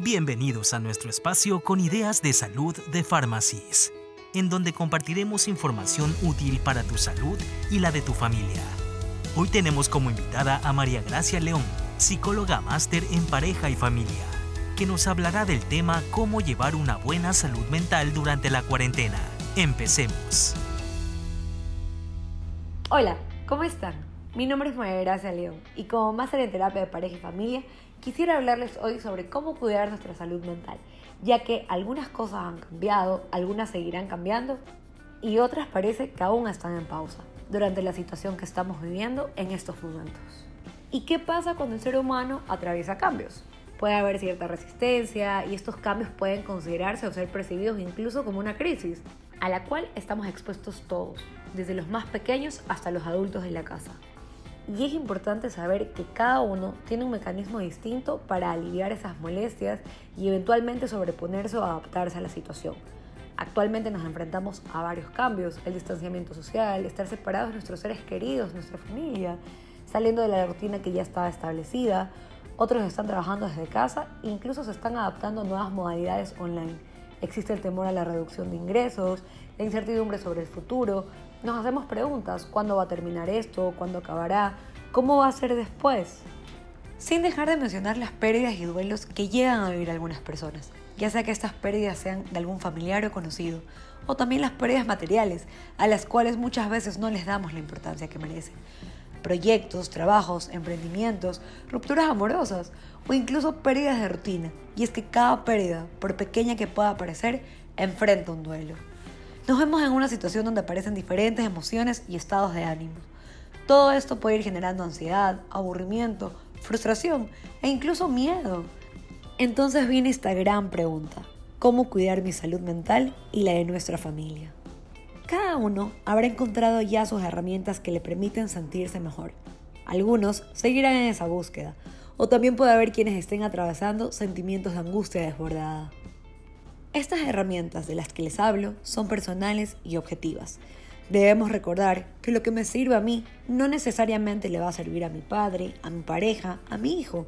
Bienvenidos a nuestro espacio con ideas de salud de Pharmacies, en donde compartiremos información útil para tu salud y la de tu familia. Hoy tenemos como invitada a María Gracia León, psicóloga máster en pareja y familia, que nos hablará del tema cómo llevar una buena salud mental durante la cuarentena. Empecemos. Hola, ¿cómo están? Mi nombre es María Gracia León y como máster en terapia de pareja y familia, quisiera hablarles hoy sobre cómo cuidar nuestra salud mental, ya que algunas cosas han cambiado, algunas seguirán cambiando y otras parece que aún están en pausa durante la situación que estamos viviendo en estos momentos. ¿Y qué pasa cuando el ser humano atraviesa cambios? Puede haber cierta resistencia y estos cambios pueden considerarse o ser percibidos incluso como una crisis, a la cual estamos expuestos todos, desde los más pequeños hasta los adultos de la casa y es importante saber que cada uno tiene un mecanismo distinto para aliviar esas molestias y eventualmente sobreponerse o adaptarse a la situación. Actualmente nos enfrentamos a varios cambios, el distanciamiento social, estar separados de nuestros seres queridos, nuestra familia, saliendo de la rutina que ya estaba establecida, otros están trabajando desde casa e incluso se están adaptando a nuevas modalidades online. Existe el temor a la reducción de ingresos, la incertidumbre sobre el futuro, nos hacemos preguntas, ¿cuándo va a terminar esto? ¿Cuándo acabará? ¿Cómo va a ser después? Sin dejar de mencionar las pérdidas y duelos que llegan a vivir algunas personas, ya sea que estas pérdidas sean de algún familiar o conocido, o también las pérdidas materiales, a las cuales muchas veces no les damos la importancia que merecen. Proyectos, trabajos, emprendimientos, rupturas amorosas o incluso pérdidas de rutina. Y es que cada pérdida, por pequeña que pueda parecer, enfrenta un duelo nos vemos en una situación donde aparecen diferentes emociones y estados de ánimo. Todo esto puede ir generando ansiedad, aburrimiento, frustración e incluso miedo. Entonces viene esta gran pregunta, ¿cómo cuidar mi salud mental y la de nuestra familia? Cada uno habrá encontrado ya sus herramientas que le permiten sentirse mejor. Algunos seguirán en esa búsqueda, o también puede haber quienes estén atravesando sentimientos de angustia desbordada. Estas herramientas de las que les hablo son personales y objetivas. Debemos recordar que lo que me sirve a mí no necesariamente le va a servir a mi padre, a mi pareja, a mi hijo.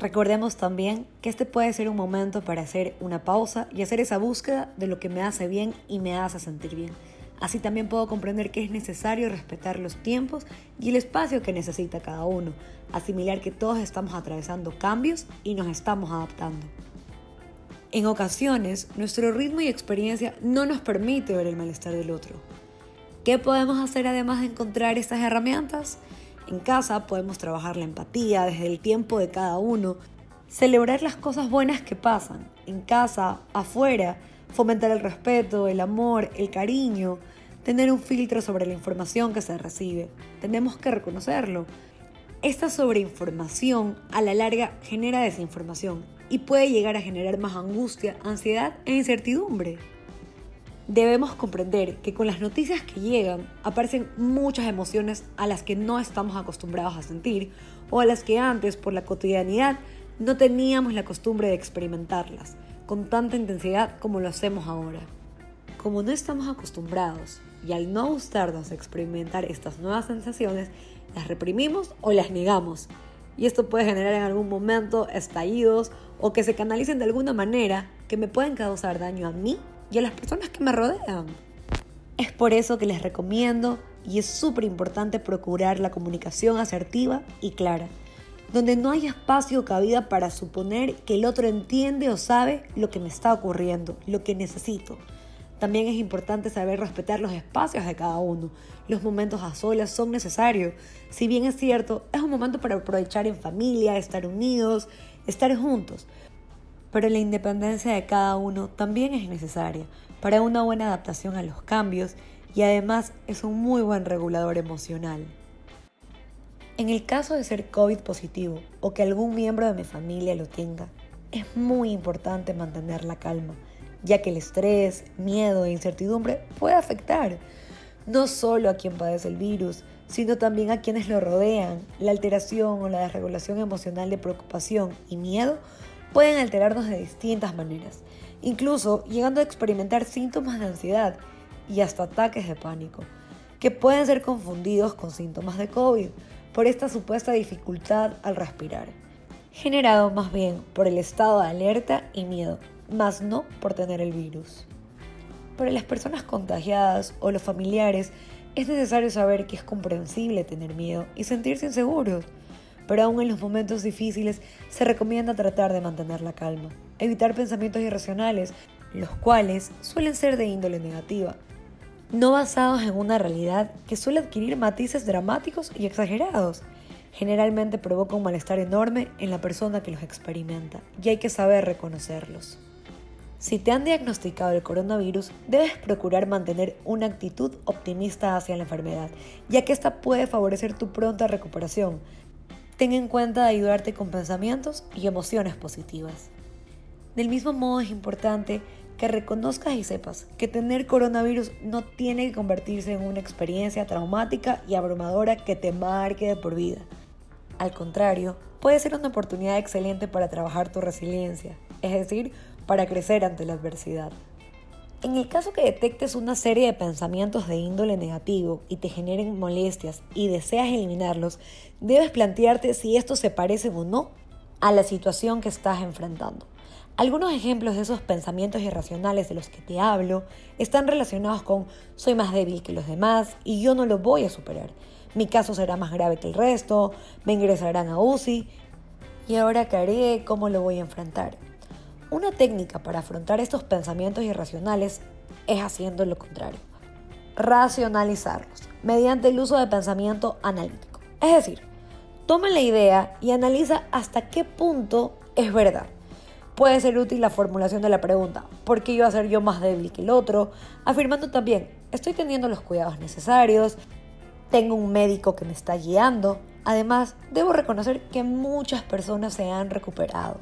Recordemos también que este puede ser un momento para hacer una pausa y hacer esa búsqueda de lo que me hace bien y me hace sentir bien. Así también puedo comprender que es necesario respetar los tiempos y el espacio que necesita cada uno, asimilar que todos estamos atravesando cambios y nos estamos adaptando. En ocasiones, nuestro ritmo y experiencia no nos permite ver el malestar del otro. ¿Qué podemos hacer además de encontrar estas herramientas? En casa podemos trabajar la empatía desde el tiempo de cada uno, celebrar las cosas buenas que pasan, en casa, afuera, fomentar el respeto, el amor, el cariño, tener un filtro sobre la información que se recibe. Tenemos que reconocerlo. Esta sobreinformación a la larga genera desinformación y puede llegar a generar más angustia, ansiedad e incertidumbre. Debemos comprender que con las noticias que llegan aparecen muchas emociones a las que no estamos acostumbrados a sentir o a las que antes por la cotidianidad no teníamos la costumbre de experimentarlas con tanta intensidad como lo hacemos ahora. Como no estamos acostumbrados y al no gustarnos experimentar estas nuevas sensaciones, las reprimimos o las negamos y esto puede generar en algún momento estallidos o que se canalicen de alguna manera que me pueden causar daño a mí y a las personas que me rodean. Es por eso que les recomiendo y es súper importante procurar la comunicación asertiva y clara, donde no hay espacio o cabida para suponer que el otro entiende o sabe lo que me está ocurriendo, lo que necesito. También es importante saber respetar los espacios de cada uno. Los momentos a solas son necesarios. Si bien es cierto, es un momento para aprovechar en familia, estar unidos, estar juntos. Pero la independencia de cada uno también es necesaria para una buena adaptación a los cambios y además es un muy buen regulador emocional. En el caso de ser COVID positivo o que algún miembro de mi familia lo tenga, es muy importante mantener la calma ya que el estrés, miedo e incertidumbre puede afectar no solo a quien padece el virus, sino también a quienes lo rodean. La alteración o la desregulación emocional de preocupación y miedo pueden alterarnos de distintas maneras, incluso llegando a experimentar síntomas de ansiedad y hasta ataques de pánico, que pueden ser confundidos con síntomas de COVID por esta supuesta dificultad al respirar. generado más bien por el estado de alerta y miedo, más no por tener el virus. Para las personas contagiadas o los familiares es necesario saber que es comprensible tener miedo y sentirse inseguros, pero aún en los momentos difíciles se recomienda tratar de mantener la calma, evitar pensamientos irracionales, los cuales suelen ser de índole negativa, no basados en una realidad que suele adquirir matices dramáticos y exagerados. Generalmente provoca un malestar enorme en la persona que los experimenta y hay que saber reconocerlos. Si te han diagnosticado el coronavirus, debes procurar mantener una actitud optimista hacia la enfermedad, ya que esta puede favorecer tu pronta recuperación. Ten en cuenta ayudarte con pensamientos y emociones positivas. Del mismo modo es importante que reconozcas y sepas que tener coronavirus no tiene que convertirse en una experiencia traumática y abrumadora que te marque de por vida. Al contrario, puede ser una oportunidad excelente para trabajar tu resiliencia, es decir, para crecer ante la adversidad. En el caso que detectes una serie de pensamientos de índole negativo y te generen molestias y deseas eliminarlos, debes plantearte si estos se parecen o no a la situación que estás enfrentando. Algunos ejemplos de esos pensamientos irracionales de los que te hablo están relacionados con soy más débil que los demás y yo no lo voy a superar. Mi caso será más grave que el resto, me ingresarán a UCI y ahora qué haré, cómo lo voy a enfrentar. Una técnica para afrontar estos pensamientos irracionales es haciendo lo contrario. Racionalizarlos mediante el uso de pensamiento analítico. Es decir, toma la idea y analiza hasta qué punto es verdad. Puede ser útil la formulación de la pregunta, ¿por qué iba a ser yo más débil que el otro? Afirmando también, estoy teniendo los cuidados necesarios, tengo un médico que me está guiando, además debo reconocer que muchas personas se han recuperado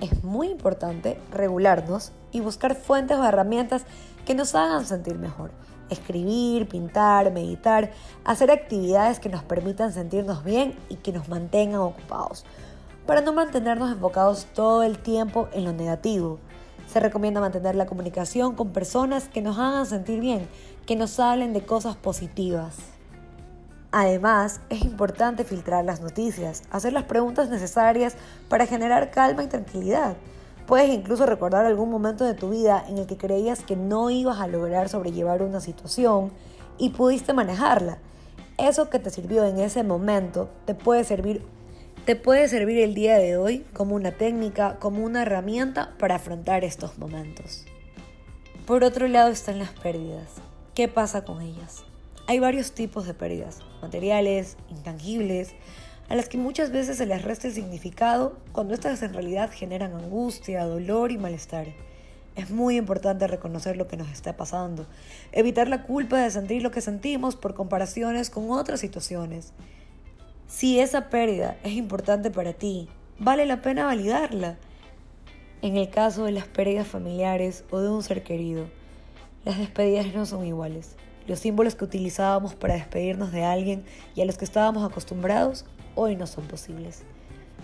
es muy importante regularnos y buscar fuentes o herramientas que nos hagan sentir mejor. Escribir, pintar, meditar, hacer actividades que nos permitan sentirnos bien y que nos mantengan ocupados, para no mantenernos enfocados todo el tiempo en lo negativo. Se recomienda mantener la comunicación con personas que nos hagan sentir bien, que nos hablen de cosas positivas. Además, es importante filtrar las noticias, hacer las preguntas necesarias para generar calma y tranquilidad. Puedes incluso recordar algún momento de tu vida en el que creías que no ibas a lograr sobrellevar una situación y pudiste manejarla. Eso que te sirvió en ese momento te puede servir te puede servir el día de hoy como una técnica, como una herramienta para afrontar estos momentos. Por otro lado están las pérdidas. ¿Qué pasa con ellas? Hay varios tipos de pérdidas, materiales, intangibles, a las que muchas veces se les resta el significado cuando estas en realidad generan angustia, dolor y malestar. Es muy importante reconocer lo que nos está pasando, evitar la culpa de sentir lo que sentimos por comparaciones con otras situaciones. Si esa pérdida es importante para ti, vale la pena validarla. En el caso de las pérdidas familiares o de un ser querido, las despedidas no son iguales. Los símbolos que utilizábamos para despedirnos de alguien y a los que estábamos acostumbrados hoy no son posibles.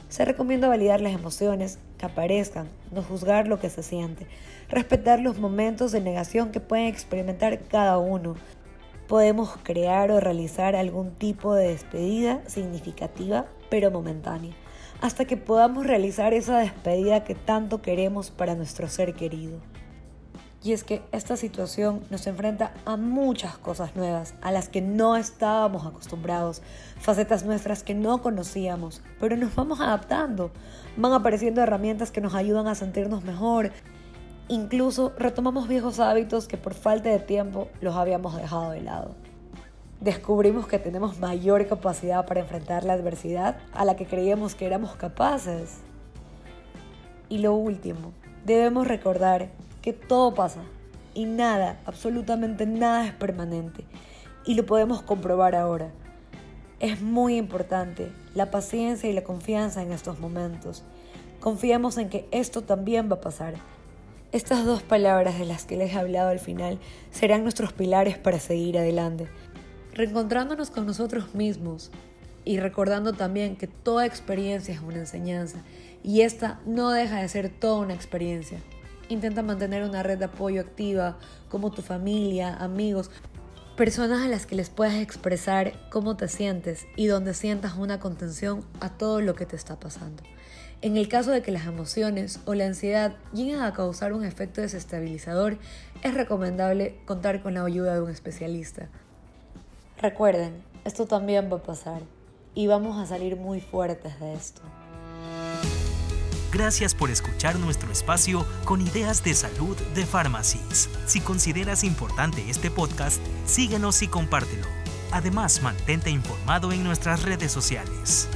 Se recomienda validar las emociones que aparezcan, no juzgar lo que se siente, respetar los momentos de negación que pueden experimentar cada uno. Podemos crear o realizar algún tipo de despedida significativa pero momentánea, hasta que podamos realizar esa despedida que tanto queremos para nuestro ser querido. Y es que esta situación nos enfrenta a muchas cosas nuevas, a las que no estábamos acostumbrados, facetas nuestras que no conocíamos, pero nos vamos adaptando. Van apareciendo herramientas que nos ayudan a sentirnos mejor. Incluso retomamos viejos hábitos que por falta de tiempo los habíamos dejado de lado. Descubrimos que tenemos mayor capacidad para enfrentar la adversidad a la que creíamos que éramos capaces. Y lo último, debemos recordar que todo pasa y nada, absolutamente nada es permanente. Y lo podemos comprobar ahora. Es muy importante la paciencia y la confianza en estos momentos. Confiamos en que esto también va a pasar. Estas dos palabras de las que les he hablado al final serán nuestros pilares para seguir adelante, reencontrándonos con nosotros mismos y recordando también que toda experiencia es una enseñanza y esta no deja de ser toda una experiencia. Intenta mantener una red de apoyo activa, como tu familia, amigos, Personas a las que les puedas expresar cómo te sientes y donde sientas una contención a todo lo que te está pasando. En el caso de que las emociones o la ansiedad lleguen a causar un efecto desestabilizador, es recomendable contar con la ayuda de un especialista. Recuerden, esto también va a pasar y vamos a salir muy fuertes de esto. Gracias por escuchar nuestro espacio con ideas de salud de Pharmacies. Si consideras importante este podcast, síguenos y compártelo. Además, mantente informado en nuestras redes sociales.